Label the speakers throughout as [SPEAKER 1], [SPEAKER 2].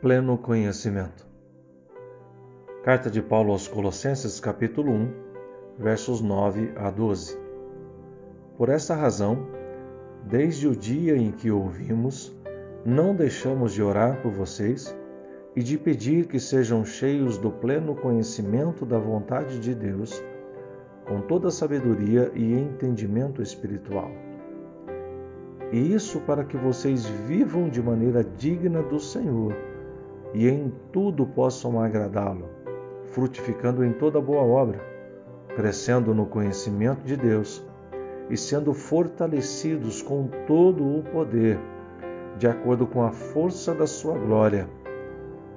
[SPEAKER 1] pleno conhecimento. Carta de Paulo aos Colossenses, capítulo 1, versos 9 a 12. Por essa razão, desde o dia em que ouvimos, não deixamos de orar por vocês e de pedir que sejam cheios do pleno conhecimento da vontade de Deus, com toda sabedoria e entendimento espiritual e isso para que vocês vivam de maneira digna do Senhor e em tudo possam agradá-lo, frutificando em toda boa obra, crescendo no conhecimento de Deus e sendo fortalecidos com todo o poder, de acordo com a força da sua glória,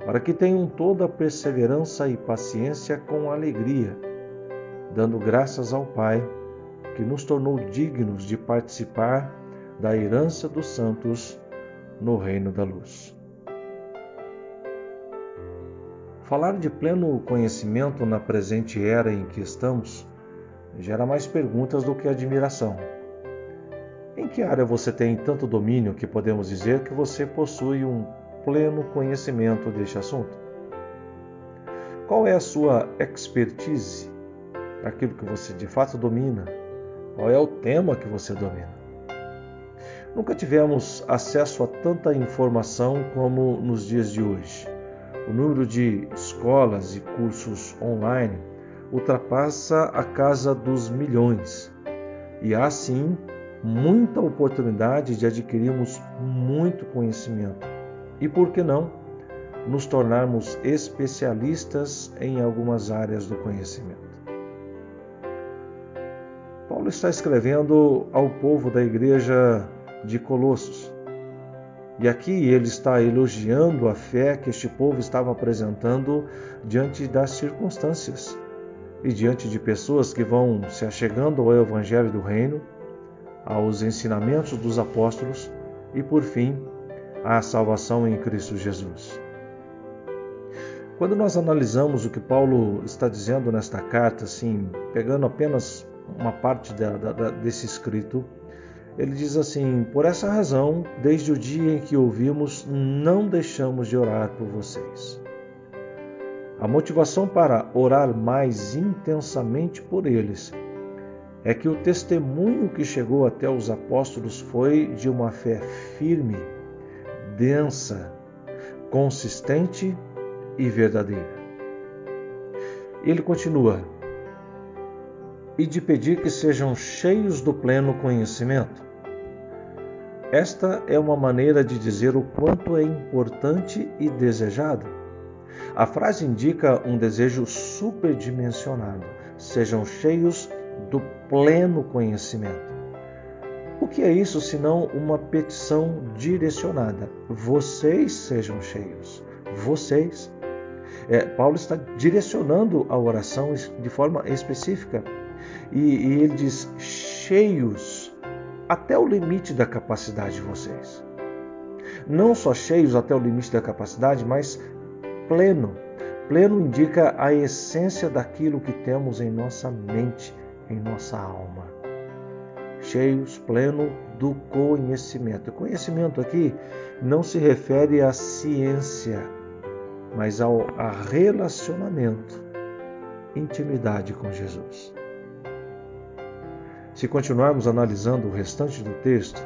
[SPEAKER 1] para que tenham toda a perseverança e paciência com alegria, dando graças ao Pai, que nos tornou dignos de participar da herança dos santos no reino da luz. Falar de pleno conhecimento na presente era em que estamos gera mais perguntas do que admiração. Em que área você tem tanto domínio que podemos dizer que você possui um pleno conhecimento deste assunto? Qual é a sua expertise? Aquilo que você de fato domina? Qual é o tema que você domina? Nunca tivemos acesso a tanta informação como nos dias de hoje. O número de escolas e cursos online ultrapassa a casa dos milhões. E há sim muita oportunidade de adquirirmos muito conhecimento. E por que não nos tornarmos especialistas em algumas áreas do conhecimento? Paulo está escrevendo ao povo da igreja de Colossos. E aqui ele está elogiando a fé que este povo estava apresentando diante das circunstâncias e diante de pessoas que vão se achegando ao Evangelho do Reino, aos ensinamentos dos apóstolos e, por fim, à salvação em Cristo Jesus. Quando nós analisamos o que Paulo está dizendo nesta carta, assim, pegando apenas uma parte da, da, desse escrito, ele diz assim: Por essa razão, desde o dia em que ouvimos, não deixamos de orar por vocês. A motivação para orar mais intensamente por eles é que o testemunho que chegou até os apóstolos foi de uma fé firme, densa, consistente e verdadeira. Ele continua: e de pedir que sejam cheios do pleno conhecimento. Esta é uma maneira de dizer o quanto é importante e desejado. A frase indica um desejo superdimensionado. Sejam cheios do pleno conhecimento. O que é isso senão uma petição direcionada? Vocês sejam cheios. Vocês. É, Paulo está direcionando a oração de forma específica e, e ele diz: cheios até o limite da capacidade de vocês. Não só cheios até o limite da capacidade, mas pleno. Pleno indica a essência daquilo que temos em nossa mente, em nossa alma. Cheios, pleno do conhecimento. O conhecimento aqui não se refere à ciência, mas ao a relacionamento, intimidade com Jesus. Se continuarmos analisando o restante do texto,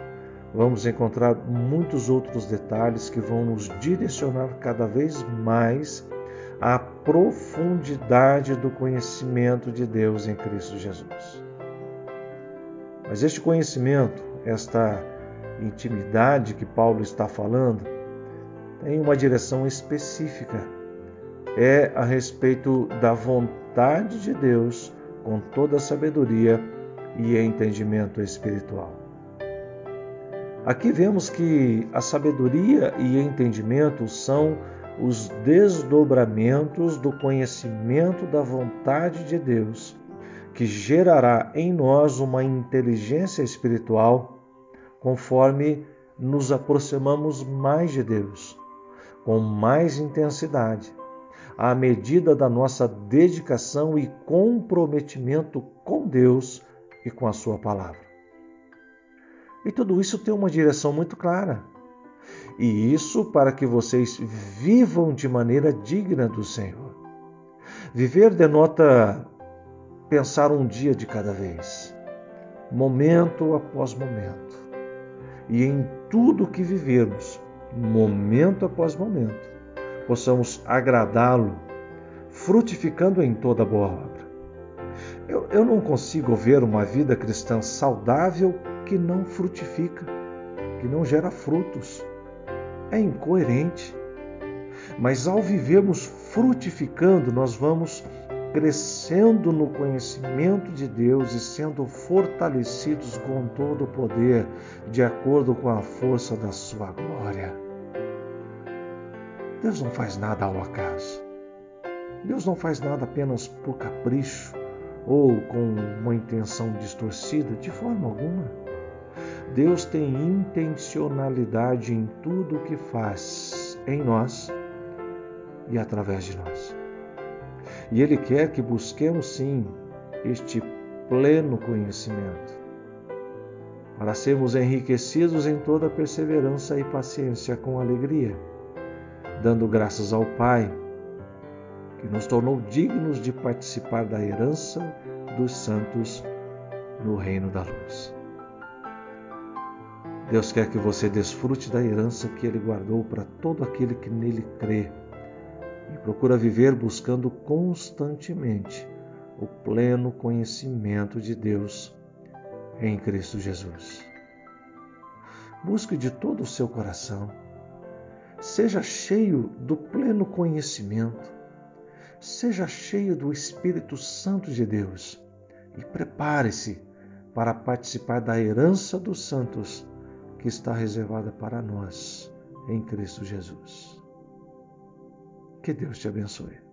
[SPEAKER 1] vamos encontrar muitos outros detalhes que vão nos direcionar cada vez mais à profundidade do conhecimento de Deus em Cristo Jesus. Mas este conhecimento, esta intimidade que Paulo está falando, tem uma direção específica. É a respeito da vontade de Deus com toda a sabedoria e entendimento espiritual. Aqui vemos que a sabedoria e entendimento são os desdobramentos do conhecimento da vontade de Deus, que gerará em nós uma inteligência espiritual conforme nos aproximamos mais de Deus, com mais intensidade, à medida da nossa dedicação e comprometimento com Deus e com a Sua palavra. E tudo isso tem uma direção muito clara. E isso para que vocês vivam de maneira digna do Senhor. Viver denota pensar um dia de cada vez, momento após momento. E em tudo que vivermos, momento após momento, possamos agradá-lo, frutificando em toda boa. Eu, eu não consigo ver uma vida cristã saudável que não frutifica, que não gera frutos. É incoerente. Mas ao vivermos frutificando, nós vamos crescendo no conhecimento de Deus e sendo fortalecidos com todo o poder, de acordo com a força da sua glória. Deus não faz nada ao acaso. Deus não faz nada apenas por capricho ou com uma intenção distorcida, de forma alguma. Deus tem intencionalidade em tudo o que faz em nós e através de nós. E Ele quer que busquemos sim este pleno conhecimento, para sermos enriquecidos em toda perseverança e paciência com alegria, dando graças ao Pai, que nos tornou dignos de participar da herança dos santos no reino da luz. Deus quer que você desfrute da herança que Ele guardou para todo aquele que nele crê e procura viver buscando constantemente o pleno conhecimento de Deus em Cristo Jesus. Busque de todo o seu coração, seja cheio do pleno conhecimento, seja cheio do Espírito Santo de Deus e prepare-se para participar da herança dos santos que está reservada para nós em Cristo Jesus. Que Deus te abençoe.